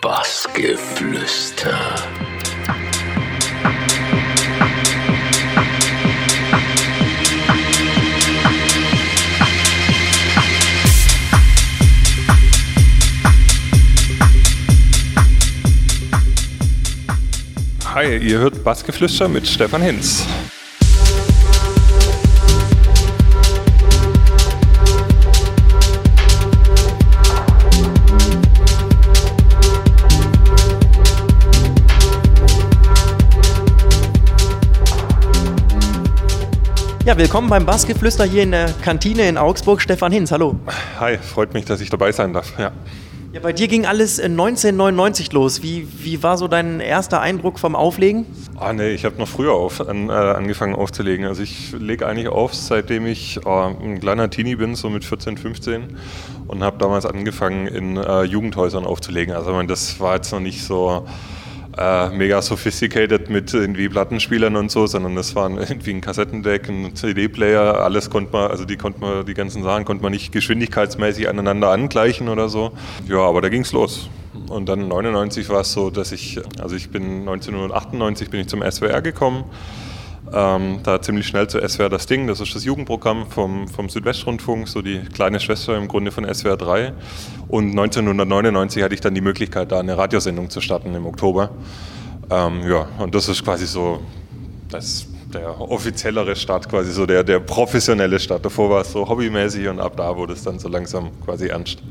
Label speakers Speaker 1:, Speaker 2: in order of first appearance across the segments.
Speaker 1: Bassgeflüster.
Speaker 2: Hi, ihr hört Bassgeflüster mit Stefan Hinz.
Speaker 3: Ja, willkommen beim Bassgeflüster hier in der Kantine in Augsburg. Stefan Hinz, hallo.
Speaker 2: Hi, freut mich, dass ich dabei sein darf. Ja.
Speaker 3: Ja, bei dir ging alles 1999 los. Wie, wie war so dein erster Eindruck vom Auflegen?
Speaker 2: Ah, nee, ich habe noch früher auf, an, äh, angefangen aufzulegen. Also ich lege eigentlich auf, seitdem ich äh, ein kleiner Teenie bin, so mit 14, 15 und habe damals angefangen, in äh, Jugendhäusern aufzulegen. Also ich meine, das war jetzt noch nicht so äh, mega sophisticated mit irgendwie Plattenspielern und so, sondern das waren irgendwie ein Kassettendeck, ein CD-Player, alles konnte man, also die konnte man, die ganzen Sachen konnte man nicht geschwindigkeitsmäßig aneinander angleichen oder so. Ja, aber da ging es los. Und dann 99 war es so, dass ich, also ich bin 1998 bin ich zum SWR gekommen ähm, da ziemlich schnell zu SWR das Ding, das ist das Jugendprogramm vom, vom Südwestrundfunk, so die kleine Schwester im Grunde von SWR 3. Und 1999 hatte ich dann die Möglichkeit, da eine Radiosendung zu starten im Oktober. Ähm, ja, und das ist quasi so das, der offiziellere Start, quasi so der, der professionelle Start. Davor war es so hobbymäßig und ab da wurde es dann so langsam quasi ernst.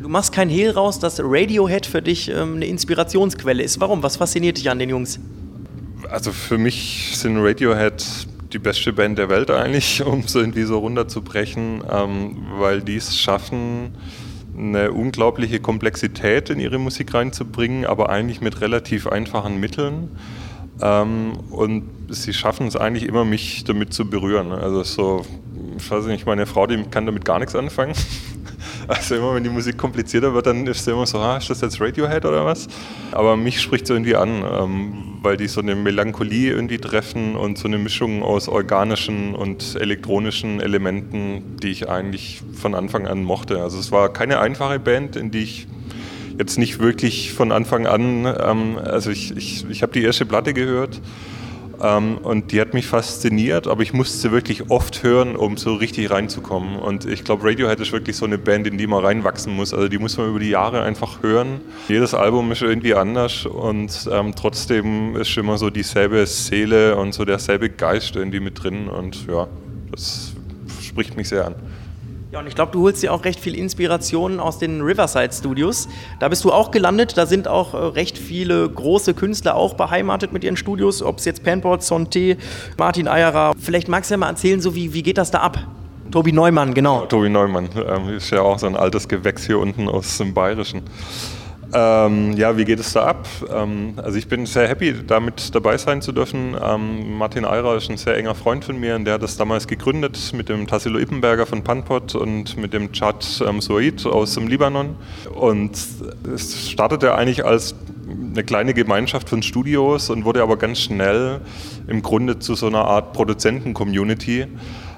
Speaker 3: Du machst kein Hehl raus, dass Radiohead für dich ähm, eine Inspirationsquelle ist. Warum? Was fasziniert dich an den Jungs?
Speaker 2: Also für mich sind Radiohead die beste Band der Welt eigentlich, um es irgendwie so runterzubrechen, ähm, weil die es schaffen, eine unglaubliche Komplexität in ihre Musik reinzubringen, aber eigentlich mit relativ einfachen Mitteln. Ähm, und sie schaffen es eigentlich immer, mich damit zu berühren. Also so, ich weiß nicht, meine Frau, die kann damit gar nichts anfangen. Also immer, wenn die Musik komplizierter wird, dann ist es immer so, ah, ist das jetzt Radiohead oder was? Aber mich spricht es irgendwie an, ähm, weil die so eine Melancholie irgendwie treffen und so eine Mischung aus organischen und elektronischen Elementen, die ich eigentlich von Anfang an mochte. Also es war keine einfache Band, in die ich jetzt nicht wirklich von Anfang an, ähm, also ich, ich, ich habe die erste Platte gehört ähm, und die hat mich fasziniert, aber ich musste sie wirklich oft hören, um so richtig reinzukommen. Und ich glaube, Radiohead ist wirklich so eine Band, in die man reinwachsen muss. Also die muss man über die Jahre einfach hören. Jedes Album ist irgendwie anders und ähm, trotzdem ist immer so dieselbe Seele und so derselbe Geist irgendwie mit drin. Und ja, das spricht mich sehr an.
Speaker 3: Ja, und ich glaube, du holst dir auch recht viel Inspiration aus den Riverside Studios. Da bist du auch gelandet. Da sind auch äh, recht viele große Künstler auch beheimatet mit ihren Studios. Ob es jetzt Panport, Sonté, Martin Eyerer. Vielleicht magst du ja mal erzählen, so wie, wie geht das da ab? Tobi Neumann, genau.
Speaker 2: Ja, Tobi Neumann ähm, ist ja auch so ein altes Gewächs hier unten aus dem Bayerischen. Ähm, ja, wie geht es da ab? Ähm, also ich bin sehr happy, damit dabei sein zu dürfen. Ähm, Martin Eirer ist ein sehr enger Freund von mir und der hat das damals gegründet mit dem Tassilo Ippenberger von Panpot und mit dem Chad ähm, Souaid aus dem Libanon. Und es startete eigentlich als eine kleine Gemeinschaft von Studios und wurde aber ganz schnell im Grunde zu so einer Art Produzenten-Community,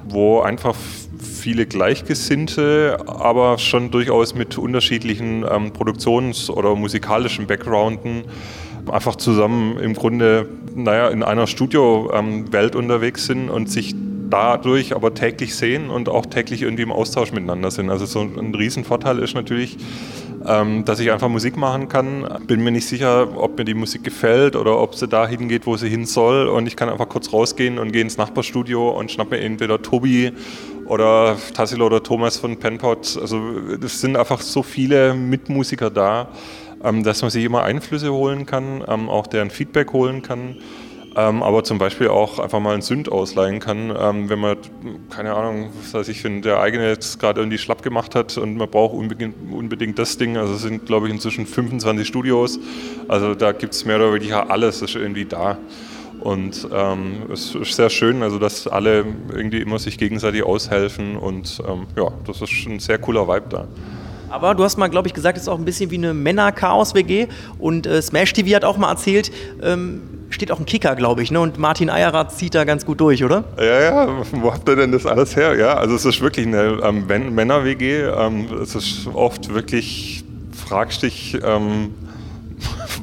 Speaker 2: wo einfach viele Gleichgesinnte, aber schon durchaus mit unterschiedlichen ähm, Produktions- oder musikalischen Backgrounden einfach zusammen im Grunde naja, in einer Studio-Welt ähm, unterwegs sind und sich dadurch aber täglich sehen und auch täglich irgendwie im Austausch miteinander sind. Also so ein Riesenvorteil ist natürlich, ähm, dass ich einfach Musik machen kann. Bin mir nicht sicher, ob mir die Musik gefällt oder ob sie dahin geht, wo sie hin soll. Und ich kann einfach kurz rausgehen und gehe ins Nachbarstudio und schnapp mir entweder Tobi oder Tassilo oder Thomas von Penpot. Also es sind einfach so viele Mitmusiker da, ähm, dass man sich immer Einflüsse holen kann, ähm, auch deren Feedback holen kann. Ähm, aber zum Beispiel auch einfach mal einen Sünd ausleihen kann, ähm, wenn man, keine Ahnung, was weiß ich, wenn der eigene jetzt gerade irgendwie schlapp gemacht hat und man braucht unbedingt, unbedingt das Ding. Also es sind, glaube ich, inzwischen 25 Studios. Also da gibt es mehr oder weniger alles, ist irgendwie da. Und ähm, es ist sehr schön, also dass alle irgendwie immer sich gegenseitig aushelfen und ähm, ja, das ist ein sehr cooler Vibe da.
Speaker 3: Aber du hast mal, glaube ich, gesagt, es ist auch ein bisschen wie eine Männer-Chaos-WG und äh, Smash TV hat auch mal erzählt, ähm, steht auch ein Kicker, glaube ich, ne? und Martin Eyerer zieht da ganz gut durch, oder?
Speaker 2: Ja, ja, wo habt ihr denn das alles her? Ja, also es ist wirklich eine ähm, Männer-WG, ähm, es ist oft wirklich, fragst dich, ähm,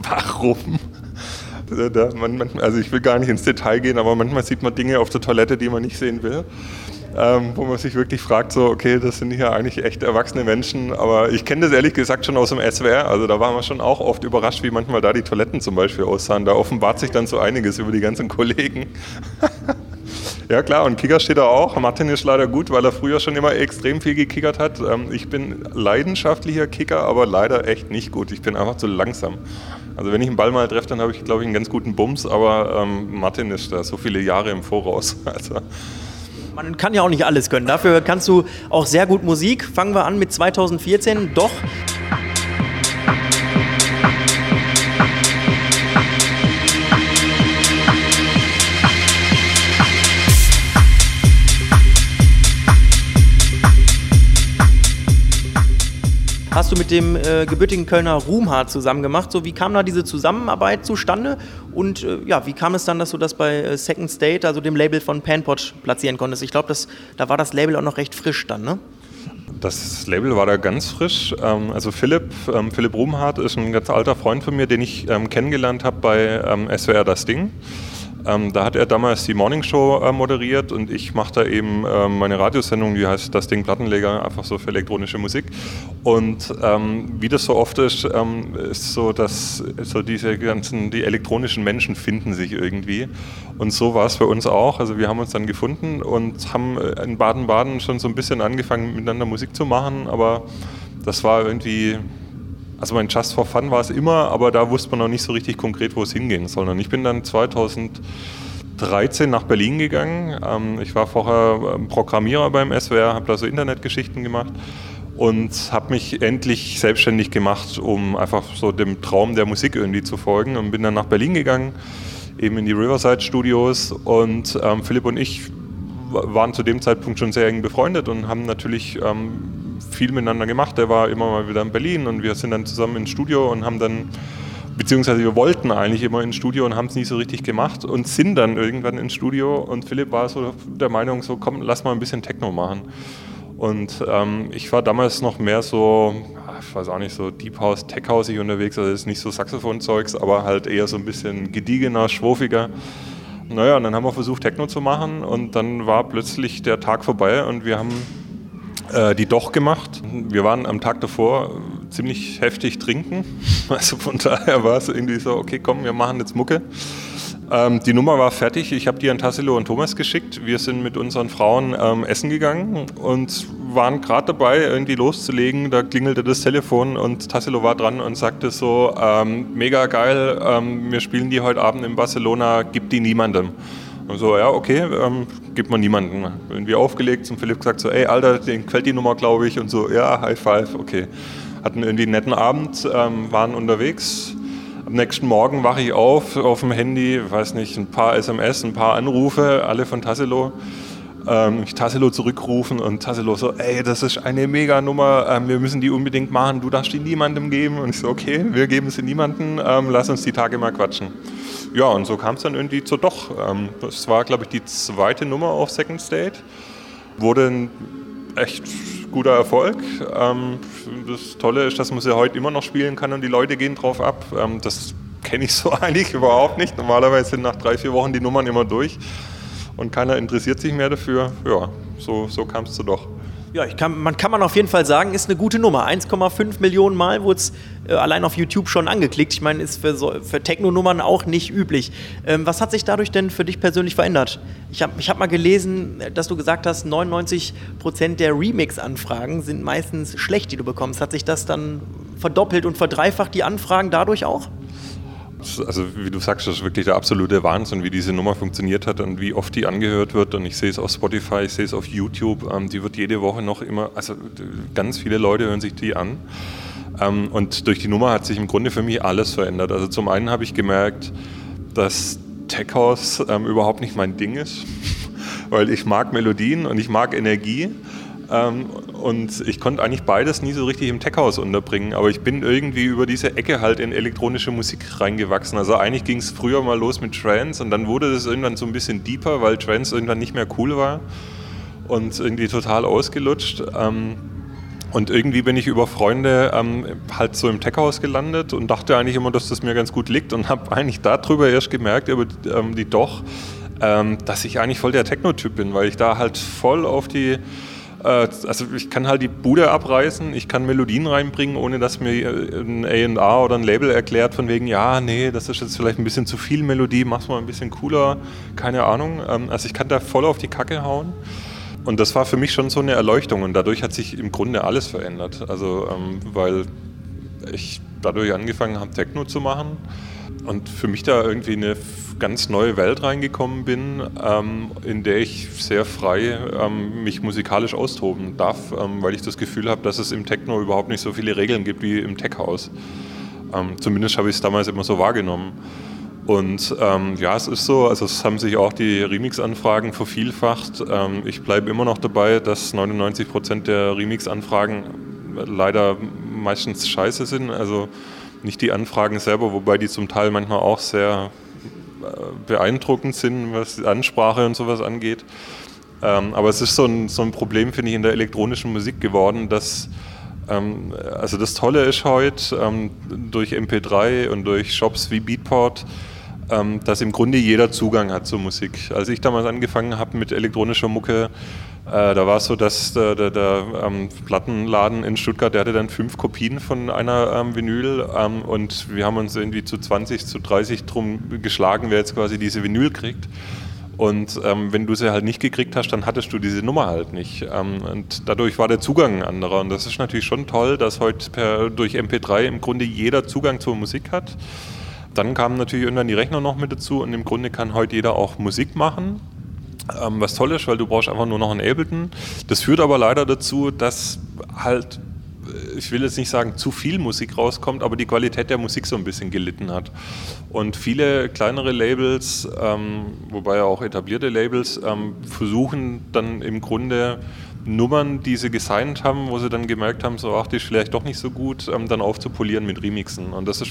Speaker 2: warum? Also ich will gar nicht ins Detail gehen, aber manchmal sieht man Dinge auf der Toilette, die man nicht sehen will. Ähm, wo man sich wirklich fragt, so, okay, das sind hier eigentlich echt erwachsene Menschen, aber ich kenne das ehrlich gesagt schon aus dem SWR, also da waren wir schon auch oft überrascht, wie manchmal da die Toiletten zum Beispiel aussahen. Da offenbart sich dann so einiges über die ganzen Kollegen. ja klar, und Kicker steht da auch. Martin ist leider gut, weil er früher schon immer extrem viel gekickert hat. Ähm, ich bin leidenschaftlicher Kicker, aber leider echt nicht gut. Ich bin einfach zu langsam. Also wenn ich einen Ball mal treffe, dann habe ich, glaube ich, einen ganz guten Bums, aber ähm, Martin ist da so viele Jahre im Voraus. Also.
Speaker 3: Man kann ja auch nicht alles können. Dafür kannst du auch sehr gut Musik. Fangen wir an mit 2014. Doch. Du mit dem äh, gebürtigen Kölner Ruhmhardt zusammen gemacht. So, wie kam da diese Zusammenarbeit zustande? Und äh, ja, wie kam es dann, dass du das bei äh, Second State, also dem Label von Panpot, platzieren konntest? Ich glaube, da war das Label auch noch recht frisch dann, ne?
Speaker 2: Das Label war da ganz frisch. Ähm, also Philipp, ähm, Philipp Ruhmhardt ist ein ganz alter Freund von mir, den ich ähm, kennengelernt habe bei SWR Das Ding. Ähm, da hat er damals die Morning Show äh, moderiert und ich mache da eben äh, meine Radiosendung, die heißt Das Ding Plattenleger, einfach so für elektronische Musik. Und ähm, wie das so oft ist, ähm, ist so, dass so diese ganzen, die elektronischen Menschen finden sich irgendwie. Und so war es bei uns auch. Also wir haben uns dann gefunden und haben äh, in Baden-Baden schon so ein bisschen angefangen, miteinander Musik zu machen, aber das war irgendwie also mein Just for Fun war es immer, aber da wusste man noch nicht so richtig konkret, wo es hingehen soll. Und ich bin dann 2013 nach Berlin gegangen. Ähm, ich war vorher ähm, Programmierer beim SWR, habe da so Internetgeschichten gemacht und habe mich endlich selbstständig gemacht, um einfach so dem Traum der Musik irgendwie zu folgen und bin dann nach Berlin gegangen, eben in die Riverside Studios und ähm, Philipp und ich waren zu dem Zeitpunkt schon sehr eng befreundet und haben natürlich ähm, viel miteinander gemacht. Der war immer mal wieder in Berlin und wir sind dann zusammen ins Studio und haben dann, beziehungsweise wir wollten eigentlich immer ins Studio und haben es nie so richtig gemacht und sind dann irgendwann ins Studio und Philipp war so der Meinung, so komm, lass mal ein bisschen Techno machen. Und ähm, ich war damals noch mehr so, ich weiß auch nicht, so Deep House, Tech House unterwegs, also ist nicht so Saxophon-Zeugs, aber halt eher so ein bisschen gediegener, schwurfiger. Naja, und dann haben wir versucht, Techno zu machen und dann war plötzlich der Tag vorbei und wir haben äh, die doch gemacht. Wir waren am Tag davor ziemlich heftig trinken. Also von daher war es irgendwie so, okay, komm, wir machen jetzt Mucke. Ähm, die Nummer war fertig. Ich habe die an Tassilo und Thomas geschickt. Wir sind mit unseren Frauen ähm, essen gegangen und waren gerade dabei, irgendwie loszulegen. Da klingelte das Telefon und Tassilo war dran und sagte so, ähm, mega geil, ähm, wir spielen die heute Abend in Barcelona, gib die niemandem. Und so, ja, okay, ähm, gibt man niemanden. Irgendwie aufgelegt, zum Philipp gesagt, so, ey, Alter, den quält die Nummer, glaube ich. Und so, ja, High Five, okay. Hatten irgendwie einen netten Abend, ähm, waren unterwegs. Am nächsten Morgen wache ich auf, auf dem Handy, weiß nicht, ein paar SMS, ein paar Anrufe, alle von Tassilo. Ähm, ich Tassilo zurückrufen und Tassilo so, ey, das ist eine Mega-Nummer, ähm, wir müssen die unbedingt machen, du darfst die niemandem geben. Und ich so, okay, wir geben sie niemandem, ähm, lass uns die Tage mal quatschen ja, und so kam es dann irgendwie zu doch. Ähm, das war, glaube ich, die zweite Nummer auf Second State. Wurde ein echt guter Erfolg. Ähm, das Tolle ist, dass man sie heute immer noch spielen kann und die Leute gehen drauf ab. Ähm, das kenne ich so eigentlich überhaupt nicht. Normalerweise sind nach drei, vier Wochen die Nummern immer durch und keiner interessiert sich mehr dafür. Ja, so, so kam es zu doch.
Speaker 3: Ja, kann, man kann man auf jeden Fall sagen, ist eine gute Nummer. 1,5 Millionen Mal wurde es äh, allein auf YouTube schon angeklickt. Ich meine, ist für, so, für Techno-Nummern auch nicht üblich. Ähm, was hat sich dadurch denn für dich persönlich verändert? Ich habe ich hab mal gelesen, dass du gesagt hast, 99% der Remix-Anfragen sind meistens schlecht, die du bekommst. Hat sich das dann verdoppelt und verdreifacht, die Anfragen dadurch auch?
Speaker 2: Also wie du sagst, das ist wirklich der absolute Wahnsinn, wie diese Nummer funktioniert hat und wie oft die angehört wird. Und ich sehe es auf Spotify, ich sehe es auf YouTube. Ähm, die wird jede Woche noch immer, also ganz viele Leute hören sich die an. Ähm, und durch die Nummer hat sich im Grunde für mich alles verändert. Also zum einen habe ich gemerkt, dass Tech House ähm, überhaupt nicht mein Ding ist, weil ich mag Melodien und ich mag Energie. Ähm, und ich konnte eigentlich beides nie so richtig im Tech-House unterbringen, aber ich bin irgendwie über diese Ecke halt in elektronische Musik reingewachsen. Also eigentlich ging es früher mal los mit Trance und dann wurde das irgendwann so ein bisschen deeper, weil Trance irgendwann nicht mehr cool war und irgendwie total ausgelutscht. Ähm, Und irgendwie bin ich über Freunde ähm, halt so im Tech-Haus gelandet und dachte eigentlich immer, dass das mir ganz gut liegt und habe eigentlich darüber erst gemerkt, über ähm, die Doch, ähm, dass ich eigentlich voll der Techno-Typ bin, weil ich da halt voll auf die also ich kann halt die Bude abreißen, ich kann Melodien reinbringen, ohne dass mir äh, ein A&R oder ein Label erklärt von wegen, ja, nee, das ist jetzt vielleicht ein bisschen zu viel Melodie, mach's mal ein bisschen cooler, keine Ahnung. Ähm, also ich kann da voll auf die Kacke hauen. Und das war für mich schon so eine Erleuchtung und dadurch hat sich im Grunde alles verändert. Also, ähm, weil ich dadurch angefangen habe, Techno zu machen und für mich da irgendwie eine ganz neue Welt reingekommen bin, ähm, in der ich sehr frei ähm, mich musikalisch austoben darf, ähm, weil ich das Gefühl habe, dass es im Techno überhaupt nicht so viele Regeln gibt wie im Tech-Haus. Ähm, zumindest habe ich es damals immer so wahrgenommen. Und ähm, ja, es ist so, also es haben sich auch die Remix-Anfragen vervielfacht. Ähm, ich bleibe immer noch dabei, dass 99 Prozent der Remix-Anfragen leider meistens scheiße sind. Also nicht die Anfragen selber, wobei die zum Teil manchmal auch sehr äh, beeindruckend sind, was die Ansprache und sowas angeht. Ähm, aber es ist so ein, so ein Problem, finde ich, in der elektronischen Musik geworden, dass ähm, also das Tolle ist heute ähm, durch MP3 und durch Shops wie Beatport, dass im Grunde jeder Zugang hat zur Musik. Als ich damals angefangen habe mit elektronischer Mucke, äh, da war es so, dass der, der, der ähm, Plattenladen in Stuttgart, der hatte dann fünf Kopien von einer ähm, Vinyl ähm, und wir haben uns irgendwie zu 20, zu 30 drum geschlagen, wer jetzt quasi diese Vinyl kriegt. Und ähm, wenn du sie halt nicht gekriegt hast, dann hattest du diese Nummer halt nicht. Ähm, und dadurch war der Zugang ein anderer. Und das ist natürlich schon toll, dass heute per, durch MP3 im Grunde jeder Zugang zur Musik hat. Dann kamen natürlich irgendwann die Rechner noch mit dazu und im Grunde kann heute jeder auch Musik machen. Ähm, was toll ist, weil du brauchst einfach nur noch einen Ableton. Das führt aber leider dazu, dass halt äh, ich will jetzt nicht sagen, zu viel Musik rauskommt, aber die Qualität der Musik so ein bisschen gelitten hat. Und viele kleinere Labels, ähm, wobei auch etablierte Labels, ähm, versuchen dann im Grunde Nummern, die sie gesigned haben, wo sie dann gemerkt haben, so ach, die ist vielleicht doch nicht so gut, ähm, dann aufzupolieren mit Remixen. Und das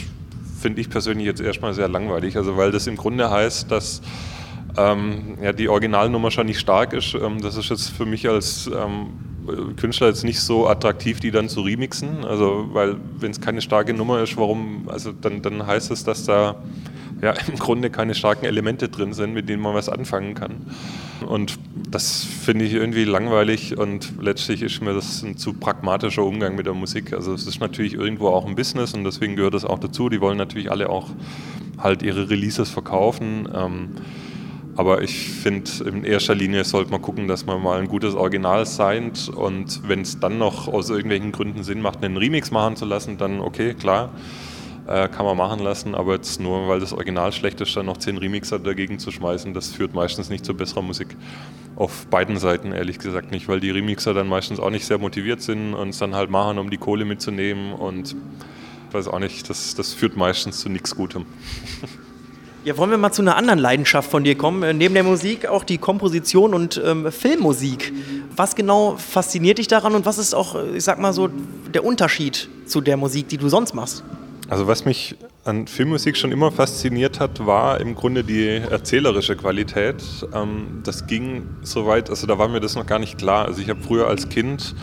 Speaker 2: finde ich persönlich jetzt erstmal sehr langweilig, also weil das im Grunde heißt, dass ähm, ja, die Originalnummer schon nicht stark ist. Ähm, das ist jetzt für mich als ähm, Künstler jetzt nicht so attraktiv, die dann zu remixen. Also, weil wenn es keine starke Nummer ist, warum, also dann, dann heißt es, dass da ja im Grunde keine starken Elemente drin sind, mit denen man was anfangen kann. Und das finde ich irgendwie langweilig und letztlich ist mir das ein zu pragmatischer Umgang mit der Musik. Also es ist natürlich irgendwo auch ein Business und deswegen gehört das auch dazu. Die wollen natürlich alle auch halt ihre Releases verkaufen. Ähm, aber ich finde, in erster Linie sollte man gucken, dass man mal ein gutes Original signed und wenn es dann noch aus irgendwelchen Gründen Sinn macht, einen Remix machen zu lassen, dann okay, klar, äh, kann man machen lassen. Aber jetzt nur, weil das Original schlecht ist, dann noch zehn Remixer dagegen zu schmeißen, das führt meistens nicht zu besserer Musik. Auf beiden Seiten ehrlich gesagt nicht, weil die Remixer dann meistens auch nicht sehr motiviert sind und es dann halt machen, um die Kohle mitzunehmen und ich weiß auch nicht, das, das führt meistens zu nichts Gutem.
Speaker 3: Ja, wollen wir mal zu einer anderen Leidenschaft von dir kommen? Äh, neben der Musik auch die Komposition und ähm, Filmmusik. Was genau fasziniert dich daran und was ist auch, äh, ich sag mal so, der Unterschied zu der Musik, die du sonst machst?
Speaker 2: Also was mich an Filmmusik schon immer fasziniert hat, war im Grunde die erzählerische Qualität. Ähm, das ging so weit, also da war mir das noch gar nicht klar. Also ich habe früher als Kind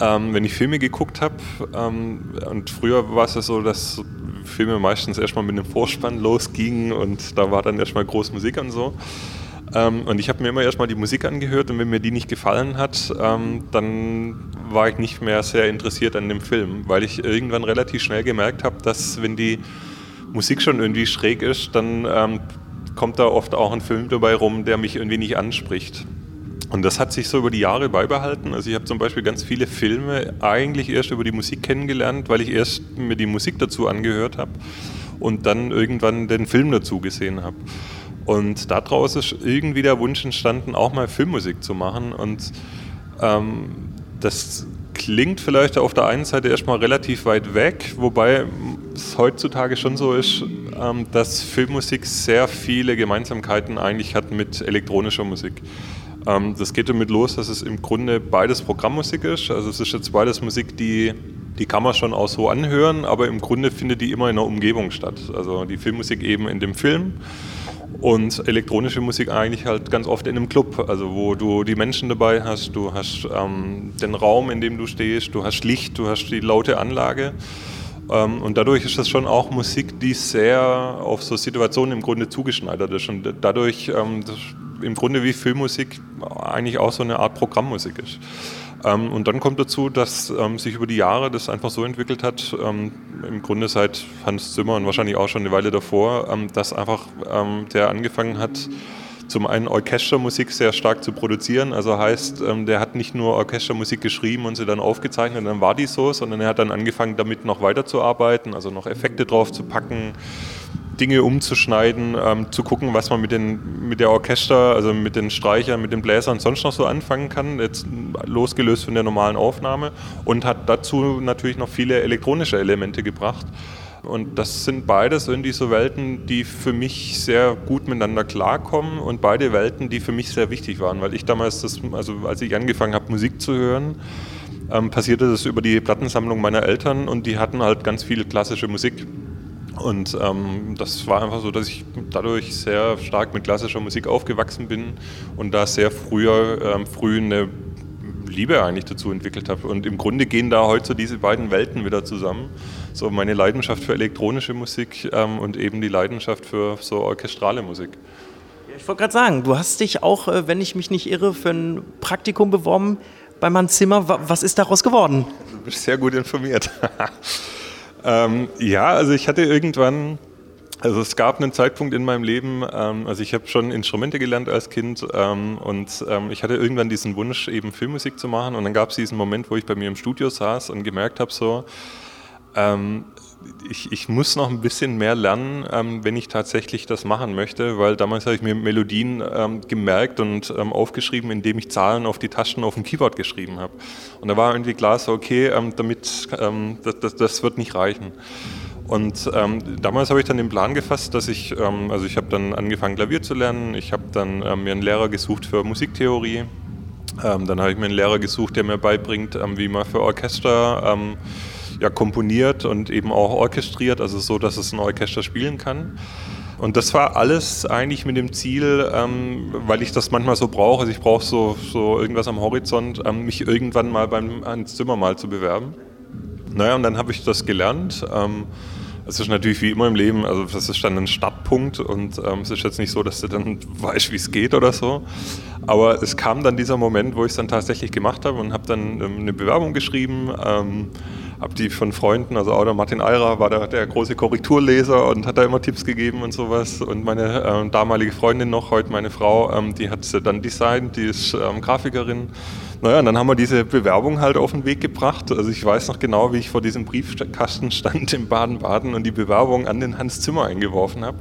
Speaker 2: ähm, wenn ich Filme geguckt habe, ähm, und früher war es ja so, dass Filme meistens erstmal mit einem Vorspann losgingen und da war dann erstmal groß Musik und so. Ähm, und ich habe mir immer erstmal die Musik angehört und wenn mir die nicht gefallen hat, ähm, dann war ich nicht mehr sehr interessiert an dem Film, weil ich irgendwann relativ schnell gemerkt habe, dass wenn die Musik schon irgendwie schräg ist, dann ähm, kommt da oft auch ein Film dabei rum, der mich irgendwie nicht anspricht. Und das hat sich so über die Jahre beibehalten. Also ich habe zum Beispiel ganz viele Filme eigentlich erst über die Musik kennengelernt, weil ich erst mir die Musik dazu angehört habe und dann irgendwann den Film dazu gesehen habe. Und daraus ist irgendwie der Wunsch entstanden, auch mal Filmmusik zu machen. Und ähm, das klingt vielleicht auf der einen Seite erstmal relativ weit weg, wobei es heutzutage schon so ist, ähm, dass Filmmusik sehr viele Gemeinsamkeiten eigentlich hat mit elektronischer Musik. Ähm, das geht damit los, dass es im Grunde beides Programmmusik ist. Also es ist jetzt beides Musik, die, die kann man schon auch so anhören, aber im Grunde findet die immer in der Umgebung statt. Also die Filmmusik eben in dem Film und elektronische Musik eigentlich halt ganz oft in einem Club, also wo du die Menschen dabei hast, du hast ähm, den Raum, in dem du stehst, du hast Licht, du hast die laute Anlage. Ähm, und dadurch ist das schon auch Musik, die sehr auf so Situationen im Grunde zugeschneidert ist. Und dadurch ähm, im Grunde wie Filmmusik eigentlich auch so eine Art Programmmusik ist. Ähm, und dann kommt dazu, dass sich über die Jahre das einfach so entwickelt hat, im Grunde seit Hans Zimmer und wahrscheinlich auch schon eine Weile davor, dass einfach der angefangen hat, zum einen Orchestermusik sehr stark zu produzieren. Also heißt, ähm, der hat nicht nur Orchestermusik geschrieben und sie dann aufgezeichnet dann war die so, sondern er hat dann angefangen, damit noch weiterzuarbeiten, also noch Effekte drauf zu packen Dinge umzuschneiden, ähm, zu gucken, was man mit, den, mit der Orchester, also mit den Streichern, mit den Bläsern sonst noch so anfangen kann, jetzt losgelöst von der normalen Aufnahme und hat dazu natürlich noch viele elektronische Elemente gebracht. Und das sind beides irgendwie so Welten, die für mich sehr gut miteinander klarkommen und beide Welten, die für mich sehr wichtig waren, weil ich damals, das, also als ich angefangen habe, Musik zu hören, ähm, passierte das über die Plattensammlung meiner Eltern und die hatten halt ganz viel klassische Musik. Und ähm, das war einfach so, dass ich dadurch sehr stark mit klassischer Musik aufgewachsen bin und da sehr früher, ähm, früh eine Liebe eigentlich dazu entwickelt habe. Und im Grunde gehen da heute so diese beiden Welten wieder zusammen. So meine Leidenschaft für elektronische Musik ähm, und eben die Leidenschaft für so orchestrale Musik.
Speaker 3: ich wollte gerade sagen, du hast dich auch, äh, wenn ich mich nicht irre, für ein Praktikum beworben bei Hans Zimmer. Was ist daraus geworden?
Speaker 2: Du bist sehr gut informiert. Ähm, ja, also ich hatte irgendwann, also es gab einen Zeitpunkt in meinem Leben, ähm, also ich habe schon Instrumente gelernt als Kind ähm, und ähm, ich hatte irgendwann diesen Wunsch, eben Filmmusik zu machen und dann gab es diesen Moment, wo ich bei mir im Studio saß und gemerkt habe, so, ähm, ich, ich, muss noch ein bisschen mehr lernen, ähm, wenn ich tatsächlich das machen möchte, weil damals habe ich mir Melodien ähm, gemerkt und aufgeschrieben, indem ich Zahlen auf die Tasten auf dem Keyboard geschrieben habe. Und da war irgendwie klar, so okay, damit das, das, das, wird nicht reichen. Und ähm, damals habe ich dann den Plan gefasst, dass ich, also ich habe dann angefangen Klavier zu lernen, ich habe dann mir einen Lehrer gesucht für Musiktheorie, dann habe ich mir einen Lehrer gesucht, der mir beibringt, wie man für Orchester ja, komponiert und eben auch orchestriert, also so, dass es ein Orchester spielen kann. Und das war alles eigentlich mit dem Ziel, ähm, weil ich das manchmal so brauche, also ich brauche so, so irgendwas am Horizont, ähm, mich irgendwann mal beim Hans Zimmer mal zu bewerben. Naja, und dann habe ich das gelernt. Ähm, es ist natürlich wie immer im Leben, also das ist dann ein Startpunkt und ähm, es ist jetzt nicht so, dass du dann weißt, wie es geht oder so. Aber es kam dann dieser Moment, wo ich es dann tatsächlich gemacht habe und habe dann ähm, eine Bewerbung geschrieben. Ähm, habe die von Freunden, also auch der Martin Eirer war der, der, große Korrekturleser und hat da immer Tipps gegeben und sowas. Und meine äh, damalige Freundin noch, heute meine Frau, ähm, die hat dann designt, die ist ähm, Grafikerin. Naja, und dann haben wir diese Bewerbung halt auf den Weg gebracht. Also ich weiß noch genau, wie ich vor diesem Briefkasten stand in Baden-Baden und die Bewerbung an den Hans Zimmer eingeworfen habe.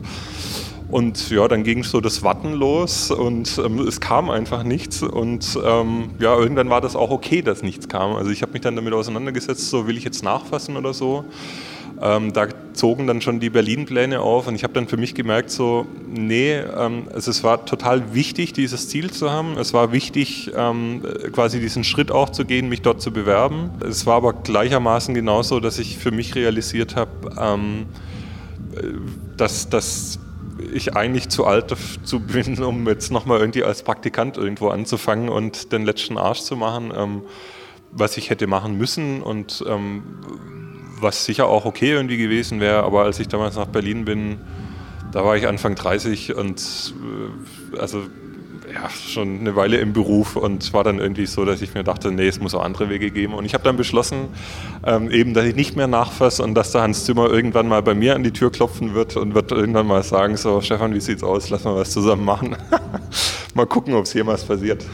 Speaker 2: Und ja, dann ging so das Warten los und ähm, es kam einfach nichts. Und ähm, ja, irgendwann war das auch okay, dass nichts kam. Also ich habe mich dann damit auseinandergesetzt, so will ich jetzt nachfassen oder so. Ähm, da zogen dann schon die Berlin-Pläne auf und ich habe dann für mich gemerkt, so, nee, ähm, also es war total wichtig, dieses Ziel zu haben. Es war wichtig, ähm, quasi diesen Schritt auch zu gehen, mich dort zu bewerben. Es war aber gleichermaßen genauso, dass ich für mich realisiert habe, ähm, äh, dass, dass ich eigentlich zu alt dazu bin, um jetzt nochmal irgendwie als Praktikant irgendwo anzufangen und den letzten Arsch zu machen, ähm, was ich hätte machen müssen und ähm, was sicher auch okay irgendwie gewesen wäre. Aber als ich damals nach Berlin bin, da war ich Anfang 30 und äh, also ja, schon eine Weile im Beruf und es war dann irgendwie so, dass ich mir dachte, nee, es muss auch andere Wege geben. Und ich habe dann beschlossen, ähm, eben, dass ich nicht mehr nachfasse und dass der Hans Zimmer irgendwann mal bei mir an die Tür klopfen wird und wird irgendwann mal sagen, so Stefan, wie sieht's aus, lass mal was zusammen machen. mal gucken, ob es jemals passiert.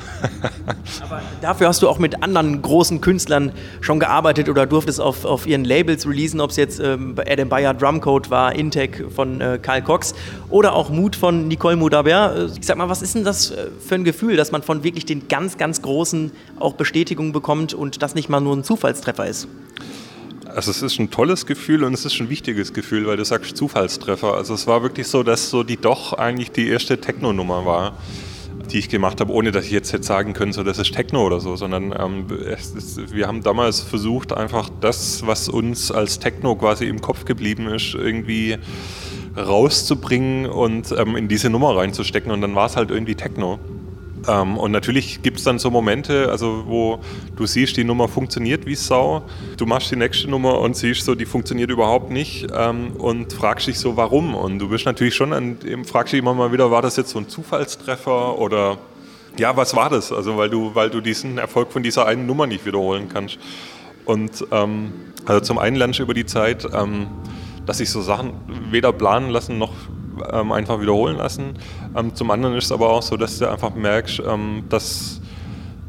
Speaker 3: Aber dafür hast du auch mit anderen großen Künstlern schon gearbeitet oder durftest auf, auf ihren Labels releasen, ob es jetzt ähm, Adam Bayer Drumcode war, Intec von äh, Karl Cox oder auch Mut von Nicole Moudabert. Ich sag mal, was ist denn das äh, für ein Gefühl, dass man von wirklich den ganz, ganz Großen auch Bestätigung bekommt und das nicht mal nur ein Zufallstreffer ist?
Speaker 2: Also es ist ein tolles Gefühl und es ist ein wichtiges Gefühl, weil du sagst Zufallstreffer. Also es war wirklich so, dass so die doch eigentlich die erste Techno-Nummer war die ich gemacht habe, ohne dass ich jetzt hätte sagen können, so das ist Techno oder so, sondern ähm, ist, wir haben damals versucht, einfach das, was uns als Techno quasi im Kopf geblieben ist, irgendwie rauszubringen und ähm, in diese Nummer reinzustecken. Und dann war es halt irgendwie Techno. Ähm, und natürlich gibt es dann so Momente, also wo du siehst, die Nummer funktioniert wie Sau. Du machst die nächste Nummer und siehst so, die funktioniert überhaupt nicht ähm, und fragst dich so, warum. Und du bist natürlich schon, an, fragst dich immer mal wieder, war das jetzt so ein Zufallstreffer oder ja, was war das? Also weil du, weil du diesen Erfolg von dieser einen Nummer nicht wiederholen kannst. Und ähm, also zum einen lernst du über die Zeit, ähm, dass sich so Sachen weder planen lassen noch ähm, einfach wiederholen lassen. Ähm, zum anderen ist es aber auch so, dass du einfach merkst, ähm, dass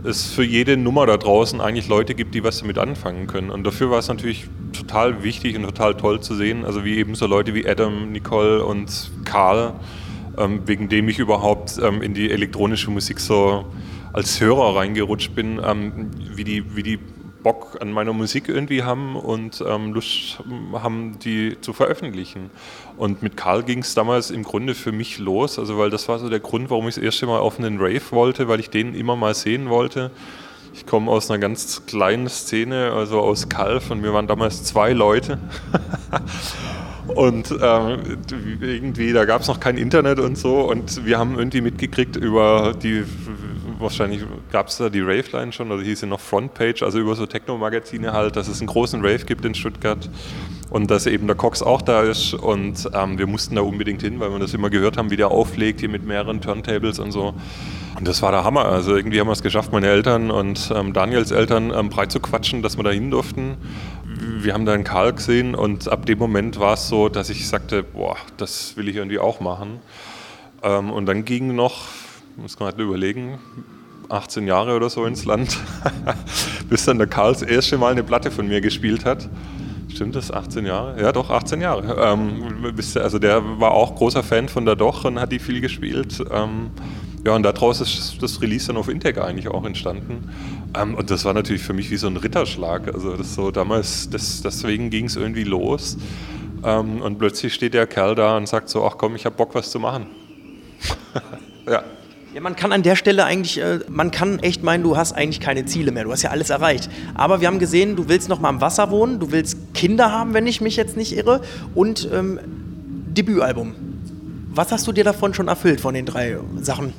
Speaker 2: es für jede Nummer da draußen eigentlich Leute gibt, die was damit anfangen können. Und dafür war es natürlich total wichtig und total toll zu sehen, also wie eben so Leute wie Adam, Nicole und Karl, ähm, wegen dem ich überhaupt ähm, in die elektronische Musik so als Hörer reingerutscht bin, wie, die, wie die Bock an meiner Musik irgendwie haben und ähm, Lust haben, die zu veröffentlichen. Und mit Karl ging es damals im Grunde für mich los, also weil das war so der Grund, warum ich das erste Mal auf einen Rave wollte, weil ich den immer mal sehen wollte. Ich komme aus einer ganz kleinen Szene, also aus Kalf und wir waren damals zwei Leute. Und ähm, irgendwie, da gab es noch kein Internet und so. Und wir haben irgendwie mitgekriegt über die wahrscheinlich gab es da die Rave-Line schon oder hieß sie noch Frontpage, also über so Techno-Magazine halt, dass es einen großen Rave gibt in Stuttgart und dass eben der Cox auch da ist und ähm, wir mussten da unbedingt hin, weil wir das immer gehört haben, wie der auflegt hier mit mehreren Turntables und so. Und das war der Hammer. Also irgendwie haben wir es geschafft, meine Eltern und ähm, Daniels Eltern ähm, breit zu quatschen, dass wir da hin durften. Wir haben da einen Karl gesehen und ab dem Moment war es so, dass ich sagte, boah, das will ich irgendwie auch machen. Ähm, und dann ging noch muss man halt überlegen, 18 Jahre oder so ins Land, bis dann der Karl das erste Mal eine Platte von mir gespielt hat. Stimmt das? 18 Jahre? Ja, doch, 18 Jahre. Ähm, also der war auch großer Fan von der Doch und hat die viel gespielt. Ähm, ja, und daraus ist das Release dann auf Integ eigentlich auch entstanden. Ähm, und das war natürlich für mich wie so ein Ritterschlag. Also das so damals, das, deswegen ging es irgendwie los. Ähm, und plötzlich steht der Kerl da und sagt so, ach komm, ich habe Bock, was zu machen.
Speaker 3: ja. Ja, man kann an der Stelle eigentlich, äh, man kann echt meinen, du hast eigentlich keine Ziele mehr. Du hast ja alles erreicht. Aber wir haben gesehen, du willst noch mal am Wasser wohnen, du willst Kinder haben, wenn ich mich jetzt nicht irre, und ähm, Debütalbum. Was hast du dir davon schon erfüllt von den drei Sachen?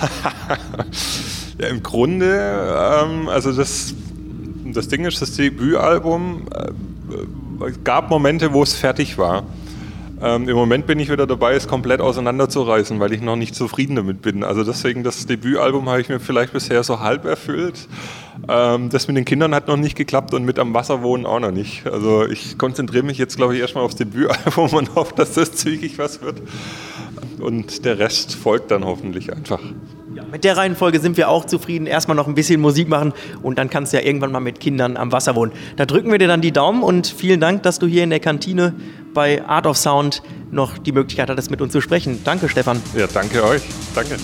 Speaker 2: ja, im Grunde, ähm, also das, das Ding ist, das Debütalbum äh, gab Momente, wo es fertig war. Ähm, Im Moment bin ich wieder dabei, es komplett auseinanderzureißen, weil ich noch nicht zufrieden damit bin. Also deswegen, das Debütalbum habe ich mir vielleicht bisher so halb erfüllt. Ähm, das mit den Kindern hat noch nicht geklappt und mit am Wasser wohnen auch noch nicht. Also ich konzentriere mich jetzt, glaube ich, erstmal aufs Debütalbum und hoffe, dass das zügig was wird. Und der Rest folgt dann hoffentlich einfach.
Speaker 3: Ja, mit der Reihenfolge sind wir auch zufrieden. Erstmal noch ein bisschen Musik machen und dann kannst du ja irgendwann mal mit Kindern am Wasser wohnen. Da drücken wir dir dann die Daumen und vielen Dank, dass du hier in der Kantine bei Art of Sound noch die Möglichkeit hattest, mit uns zu sprechen. Danke, Stefan.
Speaker 2: Ja, danke euch. Danke.